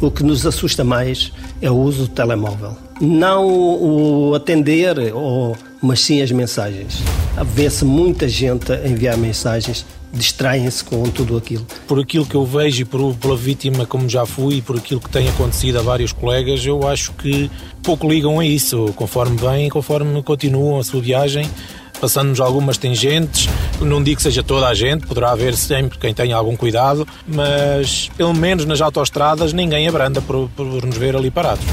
O que nos assusta mais é o uso do telemóvel. Não o atender, ou, mas sim as mensagens. Vê-se muita gente a enviar mensagens distraem-se com tudo aquilo. Por aquilo que eu vejo e por, pela vítima como já fui e por aquilo que tem acontecido a vários colegas, eu acho que pouco ligam a isso, conforme vêm conforme continuam a sua viagem, passando-nos algumas tangentes. Não digo que seja toda a gente, poderá haver sempre quem tenha algum cuidado, mas pelo menos nas autoestradas ninguém abranda por, por nos ver ali parados.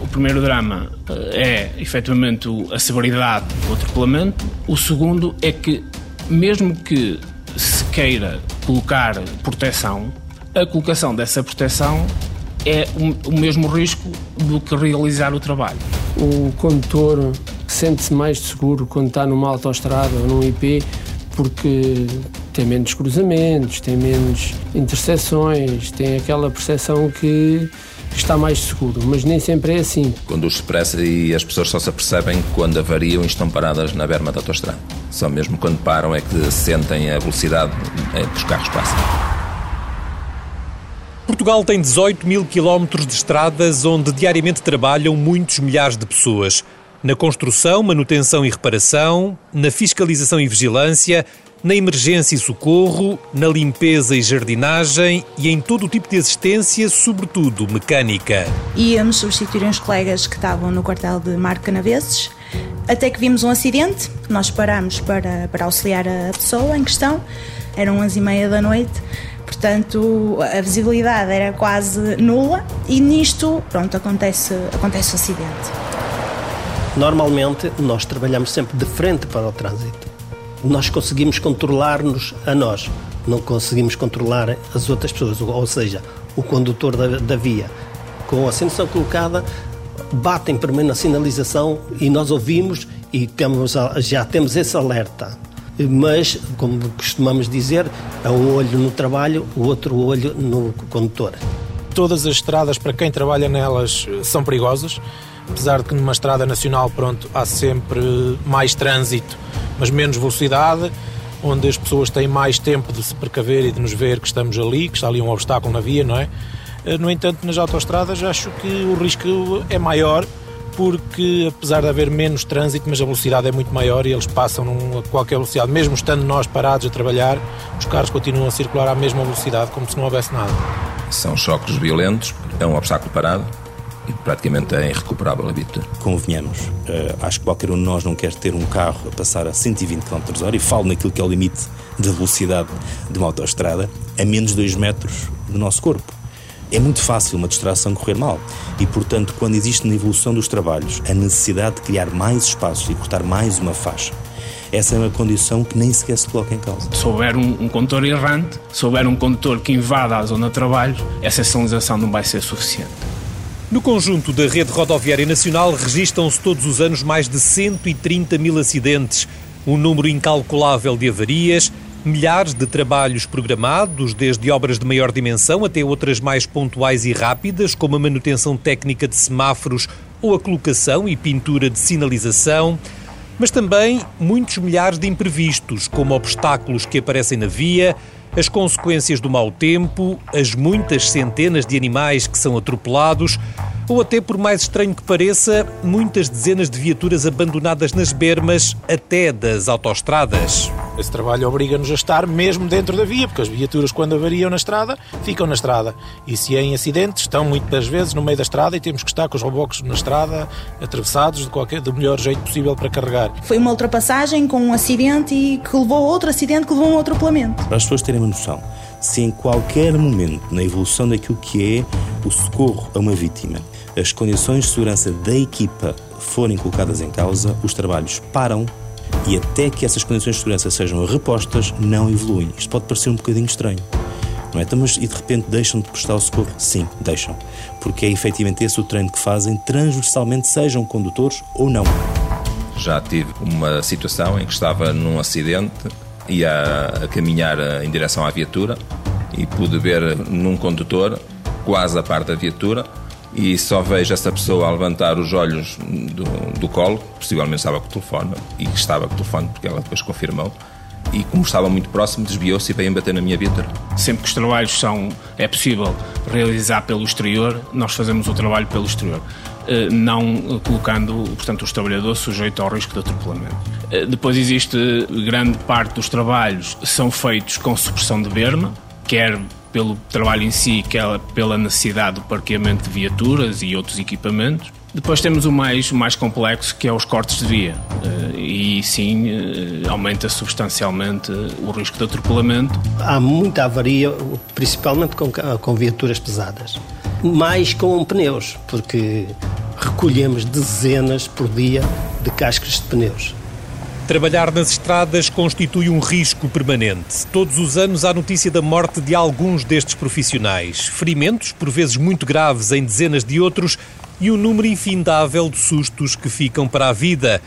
O primeiro drama eh, é efetivamente a severidade do atropelamento. O segundo é que, mesmo que se queira colocar proteção, a colocação dessa proteção é o, mesmo risco do que realizar o trabalho. O condutor sente-se mais seguro quando está numa autoestrada ou num IP porque tem menos cruzamentos, tem menos interseções, tem aquela percepção que está mais seguro, mas nem sempre é assim. Conduz-se depressa e as pessoas só se apercebem quando avariam e estão paradas na berma da autostrada. Só mesmo quando param é que sentem a velocidade que os carros passam. Portugal tem 18 mil quilómetros de estradas onde diariamente trabalham muitos milhares de pessoas. Na construção, manutenção e reparação, na fiscalização e vigilância, na emergência e socorro, na limpeza e jardinagem e em todo o tipo de assistência, sobretudo mecânica. Íamos substituir uns colegas que estavam no quartel de Marco Canaveses, até que vimos um acidente, nós paramos para, para auxiliar a pessoa em questão, eram 11 e meia da noite, portanto a visibilidade era quase nula e nisto, pronto, acontece, acontece o acidente. Normalmente nós trabalhamos sempre de frente para o trânsito nós conseguimos controlar-nos a nós, não conseguimos controlar as outras pessoas, ou seja, o condutor da, da via. Com a sinalização colocada, batem primeiro na sinalização e nós ouvimos e temos, já temos esse alerta. Mas, como costumamos dizer, é um olho no trabalho, o outro olho no condutor. Todas as estradas, para quem trabalha nelas, são perigosas apesar de que numa estrada nacional, pronto, há sempre mais trânsito, mas menos velocidade, onde as pessoas têm mais tempo de se precaver e de nos ver que estamos ali, que está ali um obstáculo na via, não é? Eh, no entanto, nas autoestradas acho que o risco é maior porque apesar de haver menos trânsito, mas a velocidade é muito maior e eles passam a qualquer velocidade. Mesmo estando nós parados a trabalhar, os carros continuam a circular à mesma velocidade, como se não houvesse nada. São choques violentos, é um obstáculo parado, praticamente é irrecuperável a viatura. Convenhamos, uh, acho que qualquer um de nós não quer ter um carro a passar a 120 km h e falo naquilo que é o limite de velocidade de uma autoestrada, a menos de 2 metros do nosso corpo. É muito fácil uma distração correr mal e, portanto, quando existe na evolução dos trabalhos a necessidade de criar mais espaços e cortar mais uma faixa, essa é uma condição que nem sequer se coloca em causa. Se houver um, um condutor errante, se houver um condutor que invada a zona de trabalho, essa sinalização não vai ser suficiente. No conjunto da rede rodoviária nacional registram-se todos os anos mais de 130 mil acidentes, um número incalculável de avarias, milhares de trabalhos programados, desde obras de maior dimensão até outras mais pontuais e rápidas, como a manutenção técnica de semáforos ou a colocação e pintura de sinalização, mas também muitos milhares de imprevistos, como obstáculos que aparecem na via, as consequências do mau tempo, as muitas centenas de animais que são atropelados, ou até, por mais estranho que pareça, muitas dezenas de viaturas abandonadas nas bermas até das autoestradas. Esse trabalho obriga-nos a estar mesmo dentro da via, porque as viaturas, quando avariam na estrada, ficam na estrada. E se é em acidentes, estão muitas vezes no meio da estrada e temos que estar com os robocos na estrada, atravessados de qualquer, do melhor jeito possível para carregar. Foi uma ultrapassagem com um acidente e que levou a outro acidente que levou a um atropelamento. Para as pessoas terem uma noção, se em qualquer momento na evolução daquilo que é o socorro a uma vítima, as condições de segurança da equipa forem colocadas em causa, os trabalhos param e até que essas condições de segurança sejam repostas, não evoluem. Isto pode parecer um bocadinho estranho. Não é? Então, mas, e de repente deixam de prestar o socorro? Sim, deixam. Porque é efetivamente esse o treino que fazem, transversalmente, sejam condutores ou não. Já tive uma situação em que estava num acidente, ia a caminhar em direção à viatura e pude ver num condutor, quase a parte da viatura, e só vejo essa pessoa a levantar os olhos do, do colo, possivelmente estava com o telefone, e estava com o telefone porque ela depois confirmou, e como estava muito próximo, desviou-se e veio bater na minha viatura. Sempre que os trabalhos são, é possível realizar pelo exterior, nós fazemos o trabalho pelo exterior. Eh, não colocando, portanto, os trabalhadores sujeitos ao risco de atropelamento. Eh, depois existe grande parte dos trabalhos são feitos com supressão de berma, quer pelo trabalho em si, quer pela necessidade do parqueamento de viaturas e outros equipamentos. Depois temos o mais, o mais complexo, que é os cortes de via. Eh, e sim, aumenta substancialmente o risco de atropelamento. Há muita avaria, principalmente com, com viaturas pesadas. Mais com pneus, porque recolhemos dezenas por dia de cascas de pneus. Trabalhar nas estradas constitui um risco permanente. Todos os anos há notícia da morte de alguns destes profissionais. Ferimentos, por vezes muito graves, em dezenas de outros, e um número infindável de sustos que ficam para a vida.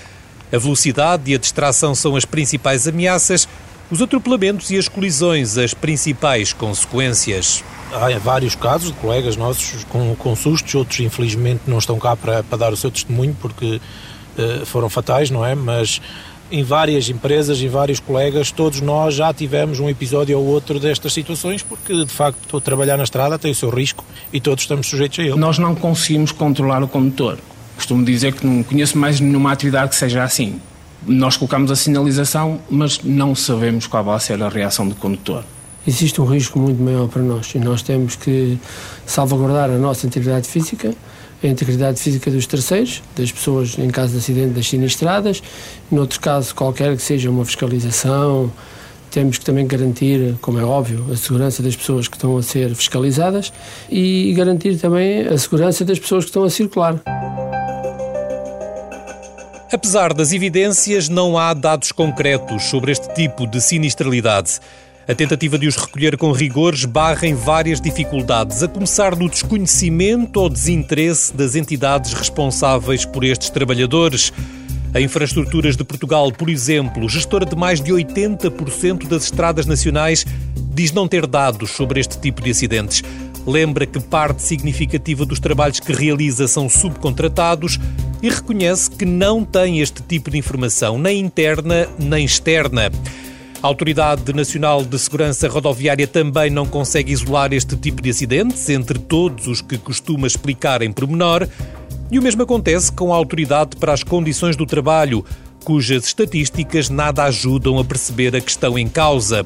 A velocidade e a distração são as principais ameaças, os atropelamentos e as colisões as principais consequências há vários casos de colegas nossos com, com sustos, outros infelizmente não estão cá para, para dar o seu testemunho porque uh, foram fatais, não é? Mas em várias empresas, em vários colegas, todos nós já tivemos um episódio ou outro destas situações, porque de facto trabalhar na estrada tem o seu risco e todos estamos sujeitos a ele. Nós não conseguimos controlar o condutor. Costumo dizer que não conheço mais nenhuma atividade que seja assim. Nós colocamos a sinalização, mas não sabemos qual vai ser a reação do condutor existe um risco muito maior para nós e nós temos que salvaguardar a nossa integridade física, a integridade física dos terceiros, das pessoas em caso de acidente das sinistradas, noutro caso qualquer que seja uma fiscalização, temos que também garantir, como é óbvio, a segurança das pessoas que estão a ser fiscalizadas e garantir também a segurança das pessoas que estão a circular. Apesar das evidências, não há dados concretos sobre este tipo de sinistralidade. A tentativa de os recolher com rigor esbarra em várias dificuldades, a começar do desconhecimento ou desinteresse das entidades responsáveis por estes trabalhadores. A Infraestruturas de Portugal, por exemplo, gestora de mais de 80% das estradas nacionais, diz não ter dados sobre este tipo de acidentes. Lembra que parte significativa dos trabalhos que realiza são subcontratados e reconhece que não tem este tipo de informação, nem interna nem externa. A Autoridade Nacional de Segurança Rodoviária também não consegue isolar este tipo de acidentes entre todos os que costuma explicar em pormenor. E o mesmo acontece com a Autoridade para as Condições do Trabalho, cujas estatísticas nada ajudam a perceber a questão em causa.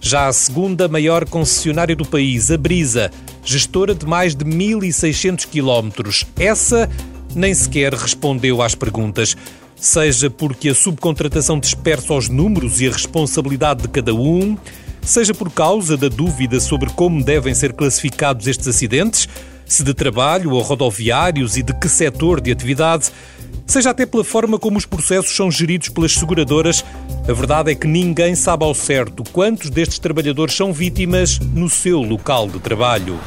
Já a segunda maior concessionária do país, a Brisa, gestora de mais de 1.600 quilómetros, essa nem sequer respondeu às perguntas seja porque a subcontratação dispersa os números e a responsabilidade de cada um, seja por causa da dúvida sobre como devem ser classificados estes acidentes, se de trabalho ou rodoviários e de que setor de atividade, seja até pela forma como os processos são geridos pelas seguradoras, a verdade é que ninguém sabe ao certo quantos destes trabalhadores são vítimas no seu local de trabalho.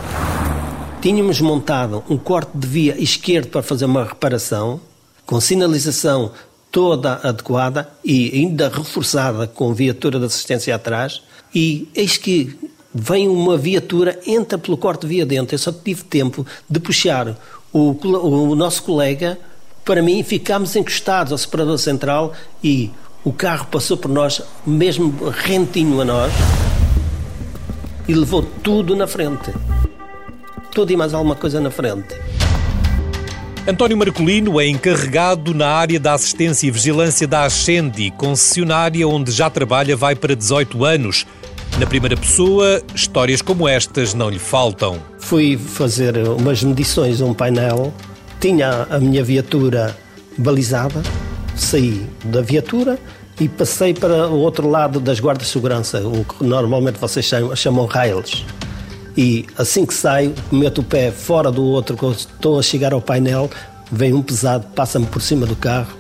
Tínhamos montado um corte de via esquerdo para fazer uma reparação com sinalização toda adequada e ainda reforçada com viatura de assistência atrás, e eis que vem uma viatura, entra pelo corte de via dentro. Eu só tive tempo de puxar o, o nosso colega para mim, ficámos encostados ao separador central e o carro passou por nós, mesmo rentinho a nós, e levou tudo na frente. Tudo e mais alguma coisa na frente. António Marcolino é encarregado na área da assistência e vigilância da Ascendi, concessionária onde já trabalha vai para 18 anos. Na primeira pessoa, histórias como estas não lhe faltam. Fui fazer umas medições a um painel, tinha a minha viatura balizada, saí da viatura e passei para o outro lado das guardas de segurança, o que normalmente vocês chamam, chamam rails e assim que saio, meto o pé fora do outro, quando estou a chegar ao painel, vem um pesado, passa-me por cima do carro,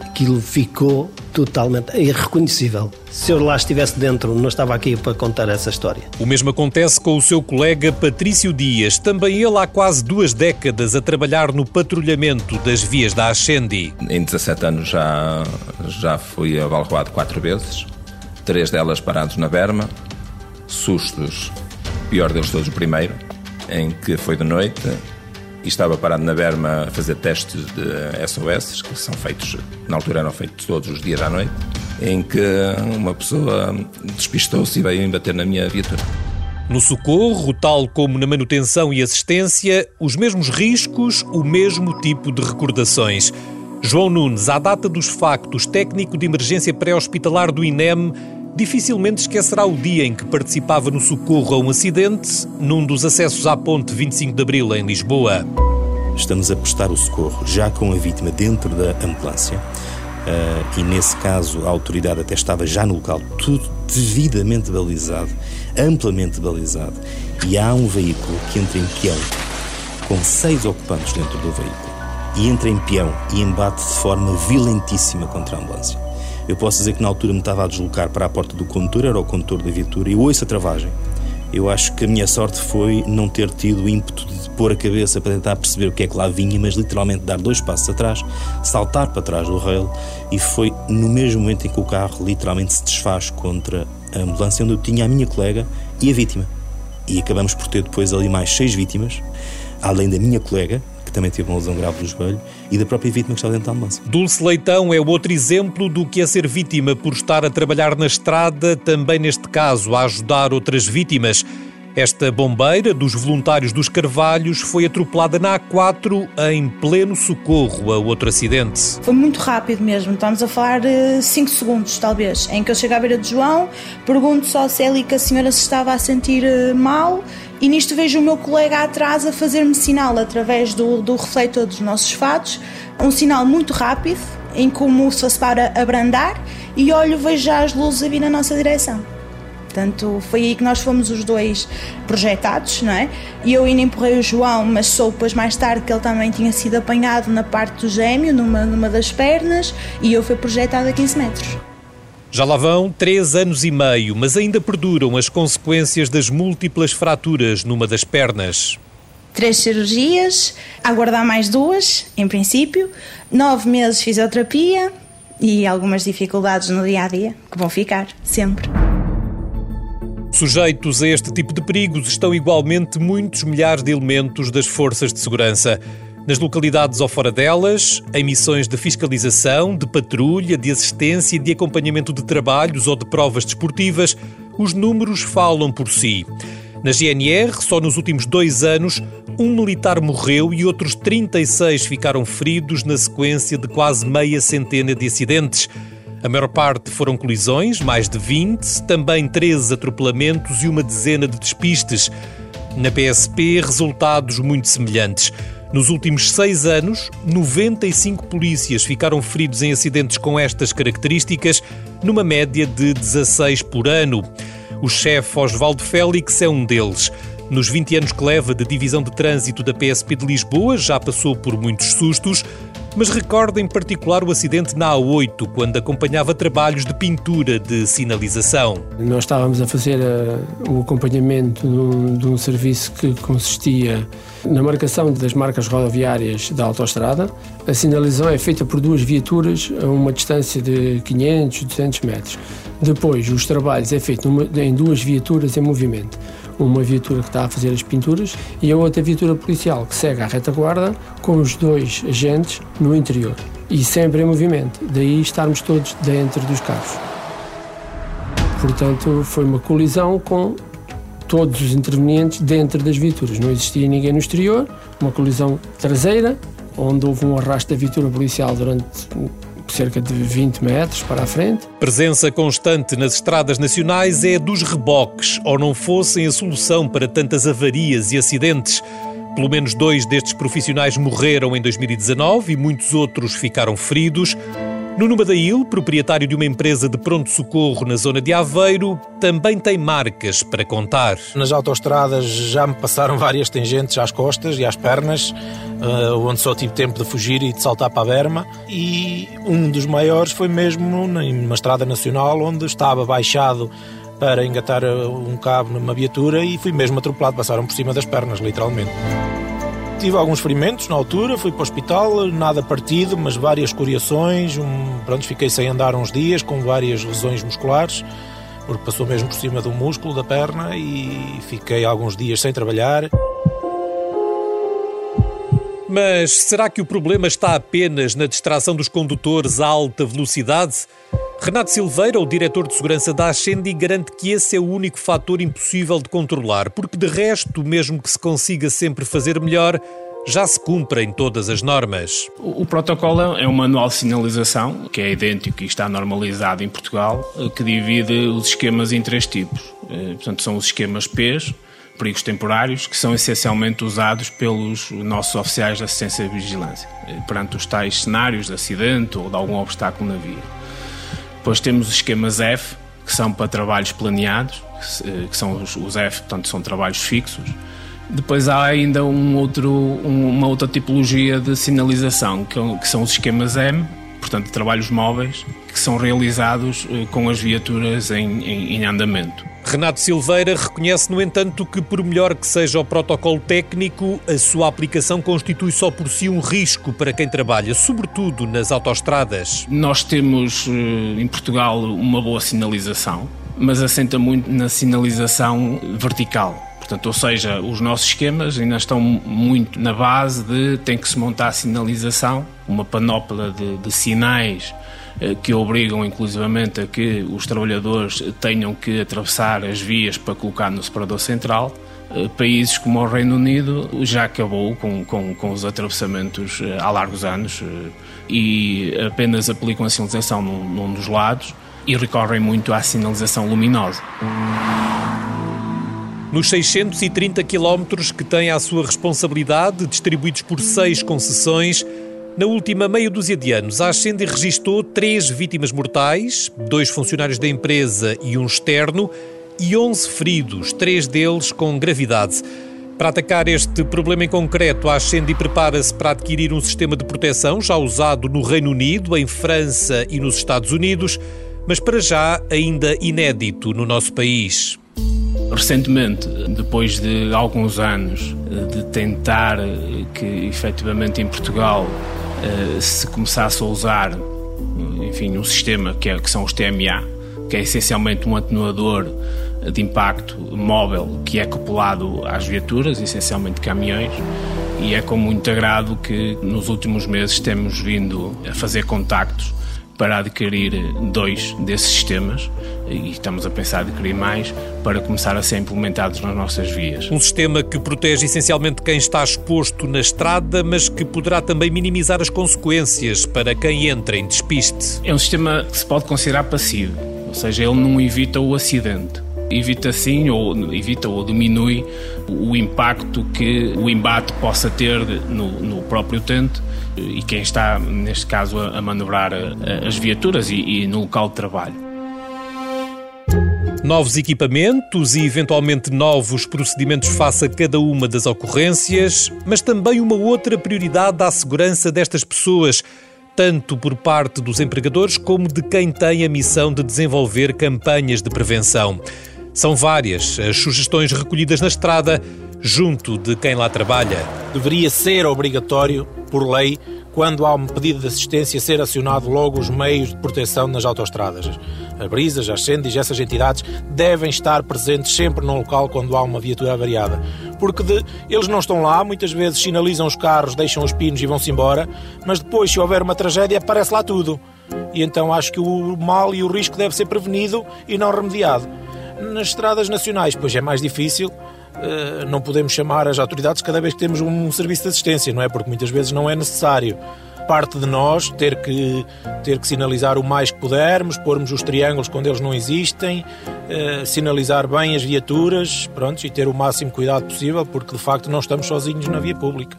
aquilo ficou totalmente irreconhecível. Se eu lá estivesse dentro, não estava aqui para contar essa história. O mesmo acontece com o seu colega Patrício Dias, também ele há quase duas décadas a trabalhar no patrulhamento das vias da Ascendi. Em 17 anos já, já fui avaliado quatro vezes, três delas parados na berma, sustos pior deles todos, o primeiro, em que foi de noite e estava parado na berma a fazer testes de SOS, que são feitos, na altura eram feitos todos os dias à noite. em que uma pessoa despistou-se e veio bater na minha viatura. No socorro, tal como na manutenção e assistência, os mesmos riscos, o mesmo tipo de recordações. João Nunes, à data dos factos, técnico de emergência pré-hospitalar do INEM, dificilmente esquecerá o dia em que participava no socorro a um acidente num dos acessos à ponte 25 de Abril, em Lisboa. Estamos a prestar o socorro já com a vítima dentro da ambulância. Uh, e nesse caso a autoridade até estava já no local, tudo devidamente balizado, amplamente balizado. E há um veículo que entra em peão, com seis ocupantes dentro do veículo, e entra em peão e embate de forma violentíssima contra a ambulância. Eu posso dizer que na altura me estava a deslocar para a porta do condutor, era o condutor da viatura, e ouço a travagem. Eu acho que a minha sorte foi não ter tido o ímpeto de pôr a cabeça para tentar perceber o que é que lá vinha, mas literalmente dar dois passos atrás, saltar para trás do rail e foi no mesmo momento em que o carro literalmente se desfaz contra a ambulância onde eu tinha a minha colega e a vítima. E acabamos por ter depois ali mais seis vítimas, além da minha colega, também teve uma lesão grave do joelho, e da própria vítima que está dentro da ambulância. Dulce Leitão é outro exemplo do que é ser vítima por estar a trabalhar na estrada, também neste caso a ajudar outras vítimas. Esta bombeira dos voluntários dos Carvalhos foi atropelada na A4 em pleno socorro a outro acidente. Foi muito rápido mesmo, estamos a falar de 5 segundos talvez, em que eu chego à beira de João, pergunto só se é ali que a senhora se estava a sentir eh, mal e nisto vejo o meu colega atrás a fazer-me sinal através do, do refletor dos nossos fatos, um sinal muito rápido, em como se fosse para abrandar, e olho, vejo já as luzes a vir na nossa direção. Portanto, foi aí que nós fomos os dois projetados, não é? E eu ainda empurrei o João, mas soube depois mais tarde que ele também tinha sido apanhado na parte do gêmeo, numa, numa das pernas, e eu fui projetado a 15 metros. Já lá vão três anos e meio, mas ainda perduram as consequências das múltiplas fraturas numa das pernas. Três cirurgias, aguardar mais duas, em princípio, nove meses de fisioterapia e algumas dificuldades no dia a dia que vão ficar sempre. Sujeitos a este tipo de perigos estão igualmente muitos milhares de elementos das forças de segurança. Nas localidades ou fora delas, em missões de fiscalização, de patrulha, de assistência e de acompanhamento de trabalhos ou de provas desportivas, os números falam por si. Na GNR, só nos últimos dois anos, um militar morreu e outros 36 ficaram feridos na sequência de quase meia centena de acidentes. A maior parte foram colisões, mais de 20, também 13 atropelamentos e uma dezena de despistes. Na PSP, resultados muito semelhantes. Nos últimos seis anos, 95 polícias ficaram feridos em acidentes com estas características, numa média de 16 por ano. O chefe Osvaldo Félix é um deles. Nos 20 anos que leva de divisão de trânsito da PSP de Lisboa, já passou por muitos sustos, mas recorda em particular o acidente na A8, quando acompanhava trabalhos de pintura de sinalização. Nós estávamos a fazer uh, o acompanhamento de um, de um serviço que consistia na marcação das marcas rodoviárias da autoestrada. A sinalização é feita por duas viaturas a uma distância de 500, 200 metros. Depois, os trabalhos é feito em duas viaturas em movimento uma viatura que está a fazer as pinturas e a outra viatura policial que segue à retaguarda com os dois agentes no interior e sempre em movimento, daí estarmos todos dentro dos carros. Portanto, foi uma colisão com todos os intervenientes dentro das viaturas. Não existia ninguém no exterior, uma colisão traseira, onde houve um arrasto da viatura policial durante cerca de 20 metros para a frente. Presença constante nas estradas nacionais é dos reboques, ou não fossem a solução para tantas avarias e acidentes. Pelo menos dois destes profissionais morreram em 2019 e muitos outros ficaram feridos. Nuno Badail, proprietário de uma empresa de pronto-socorro na zona de Aveiro, também tem marcas para contar. Nas autoestradas já me passaram várias tangentes às costas e às pernas, eh, onde só tive tempo de fugir e de saltar para a berma. E um dos maiores foi mesmo numa estrada nacional, onde estava baixado para engatar eh, um cabo numa viatura e fui mesmo atropelado. Passaram por cima das pernas, literalmente. Tive alguns ferimentos na altura, fui para o hospital, nada partido, mas várias coriações. Um, pronto, fiquei sem andar uns dias com várias lesões musculares, porque passou mesmo por cima do músculo da perna e fiquei alguns dias sem trabalhar. Mas será que o problema está apenas na distração dos condutores a alta velocidade? Renato Silveira, o diretor de segurança da Ascendi, garante que esse é o único fator impossível de controlar, porque de resto, mesmo que se consiga sempre fazer melhor, já se cumprem todas as normas. O, o, protocolo é um manual de sinalização que é idêntico e está normalizado em Portugal, que divide os esquemas em três tipos. Eh, portanto, são os esquemas P's, perigos temporários, que são essencialmente usados pelos nossos oficiais de assistência e vigilância, eh, perante os tais cenários de acidente ou de algum obstáculo na via. Depois temos os esquemas F, que são para trabalhos planeados, que eh, são os F, portanto, são trabalhos fixos depois há ainda um outro, uma outra tipologia de sinalização, que, que são os esquemas M, portanto, trabalhos móveis, que são realizados eh, com as viaturas em, em, em andamento. Renato Silveira reconhece, no entanto, que por melhor que seja o protocolo técnico, a sua aplicação constitui só por si um risco para quem trabalha, sobretudo nas autoestradas. Nós temos eh, em Portugal uma boa sinalização, mas assenta muito na sinalização vertical. Portanto, ou seja, os nossos esquemas ainda estão muito na base de tem que se montar a sinalização, uma panóplia de, de sinais que obrigam inclusivamente a que os trabalhadores tenham que atravessar as vias para colocar no separador central. Eh, países como o Reino Unido já acabou com, com, com os atravessamentos eh, há largos anos e apenas aplicam a sinalização num, num dos lados e recorrem muito à sinalização luminosa. Nos 630 quilómetros que tem à sua responsabilidade, distribuídos por seis concessões, na última meia dúzia de anos, a Ascendi registou três vítimas mortais, dois funcionários da empresa e um externo, e 11 feridos, três deles com gravidade. Para atacar este problema em concreto, a Ascendi prepara-se para adquirir um sistema de proteção já usado no Reino Unido, em França e nos Estados Unidos, mas para já ainda inédito no nosso país. Recentemente, depois de alguns anos eh, de tentar eh, que efetivamente em Portugal se começasse a usar enfim, um sistema que, é, que são os TMA, que é essencialmente um atenuador de impacto móvel que é acoplado às viaturas, essencialmente caminhões, e é com muito agrado que nos últimos meses temos vindo a fazer contactos para adquirir dois desses sistemas e estamos a pensar adquirir mais para começar a ser implementados nas nossas vias. Um sistema que protege essencialmente quem está exposto na estrada, mas que poderá também minimizar as consequências para quem entra em despiste. É um sistema que se pode considerar passivo, ou seja, ele não evita o acidente evita sim ou evita ou diminui o impacto que o embate possa ter no, no próprio utente e quem está, neste caso, a, manobrar as viaturas e, e no local de trabalho. Novos equipamentos e eventualmente novos procedimentos face a cada uma das ocorrências, mas também uma outra prioridade à segurança destas pessoas, tanto por parte dos empregadores como de quem tem a missão de desenvolver campanhas de prevenção. São várias as sugestões recolhidas na estrada junto de quem lá trabalha. Deveria ser obrigatório, por lei, quando há um pedido de assistência, ser acionado logo os meios de proteção nas autoestradas. A Brisas, as Sendis, essas entidades devem estar presentes sempre no local quando há uma viatura avariada. Porque de, eles não estão lá, muitas vezes sinalizam os carros, deixam os pinos e vão-se embora, mas depois, se houver uma tragédia, aparece lá tudo. E então acho que o mal e o risco deve ser prevenido e não remediado. Nas estradas nacionais, pois é mais difícil, eh, não podemos chamar as autoridades cada vez que temos um serviço de assistência, não é? Porque muitas vezes não é necessário. Parte de nós ter que, ter que sinalizar o mais que pudermos, pormos os triângulos quando eles não existem, eh, sinalizar bem as viaturas, pronto, e ter o máximo cuidado possível, porque de facto não estamos sozinhos na via pública.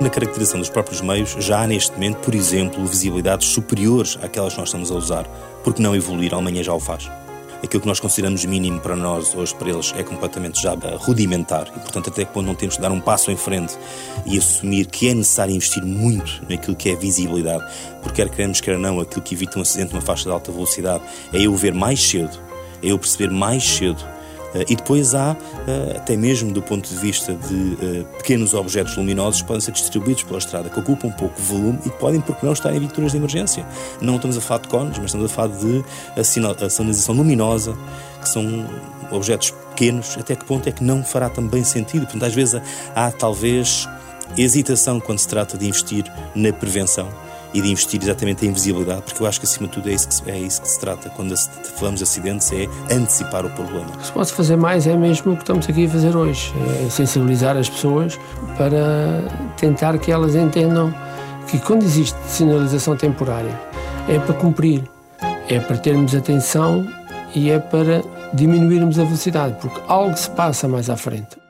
Na caracterização dos próprios meios, já há neste momento, por exemplo, visibilidades superiores àquelas que nós estamos a usar, porque não evoluir, a Alemanha já o faz aquilo que nós consideramos mínimo para nós, hoje para eles, é completamente já rudimentar. E, portanto, até que ponto não temos que dar um passo em frente e assumir que é necessário investir muito naquilo que é visibilidade, porque quer queremos, quer não, aquilo que evita um acidente numa faixa de alta velocidade é eu ver mais cedo, é eu perceber mais cedo e depois há, eh, até mesmo do ponto de vista de eh, pequenos objetos luminosos podem ser distribuídos pela estrada, que ocupam um pouco de volume e podem, porque não, estar em viaturas de emergência. Não estamos a falar de cones, mas estamos a falar de a sinalização luminosa, que são objetos pequenos, até que ponto é que não fará também sentido? Portanto, às vezes há talvez hesitação quando se trata de investir na prevenção e de investir exatamente em visibilidade, porque eu acho que acima de tudo é isso que, é isso que se trata. Quando falamos de acidentes, é antecipar o problema. O que se pode fazer mais é mesmo o que estamos aqui a fazer hoje: é sensibilizar as pessoas para tentar que elas entendam que quando existe sinalização temporária é para cumprir, é para termos atenção e é para diminuirmos a velocidade, porque algo se passa mais à frente.